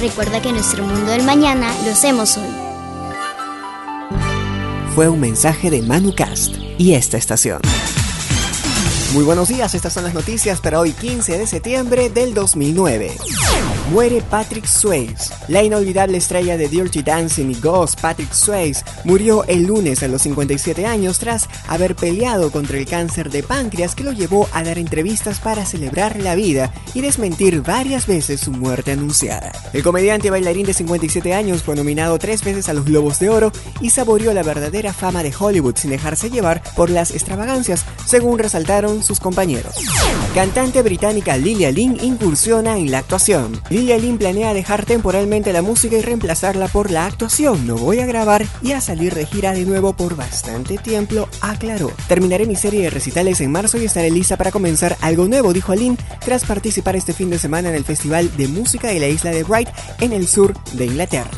Recuerda que nuestro mundo del mañana lo hacemos hoy. Fue un mensaje de ManuCast y esta estación. Muy buenos días, estas son las noticias para hoy 15 de septiembre del 2009. Muere Patrick Swayze. La inolvidable estrella de Dirty Dancing y Ghost, Patrick Swayze, murió el lunes a los 57 años tras haber peleado contra el cáncer de páncreas que lo llevó a dar entrevistas para celebrar la vida y desmentir varias veces su muerte anunciada. El comediante bailarín de 57 años fue nominado tres veces a los Globos de Oro y saboreó la verdadera fama de Hollywood sin dejarse llevar por las extravagancias, según resaltaron sus compañeros. Cantante británica Lilia Lynn incursiona en la actuación. Lilia Lynn planea dejar temporalmente la música y reemplazarla por la actuación. No voy a grabar y a salir de gira de nuevo por bastante tiempo, aclaró. Terminaré mi serie de recitales en marzo y estaré lista para comenzar algo nuevo, dijo Lynn, tras participar este fin de semana en el Festival de Música de la isla de Bright en el sur de Inglaterra.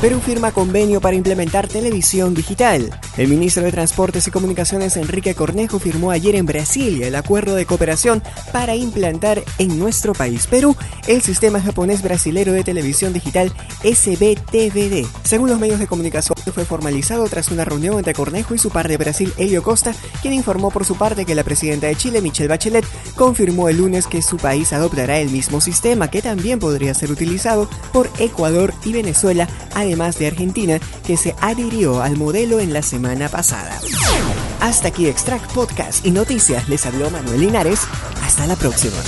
Perú firma convenio para implementar televisión digital. El ministro de Transportes y Comunicaciones Enrique Cornejo firmó ayer en Brasil el acuerdo de cooperación para implantar en nuestro país, Perú, el sistema japonés brasilero de televisión digital SBTVD. Según los medios de comunicación, fue formalizado tras una reunión entre Cornejo y su par de Brasil, Helio Costa, quien informó por su parte que la presidenta de Chile, Michelle Bachelet, confirmó el lunes que su país adoptará el mismo sistema que también podría ser utilizado por Ecuador y Venezuela, además de Argentina, que se adhirió al modelo en la semana pasada. Hasta aquí Extract Podcast y Noticias. Les habló Manuel Linares. Hasta la próxima.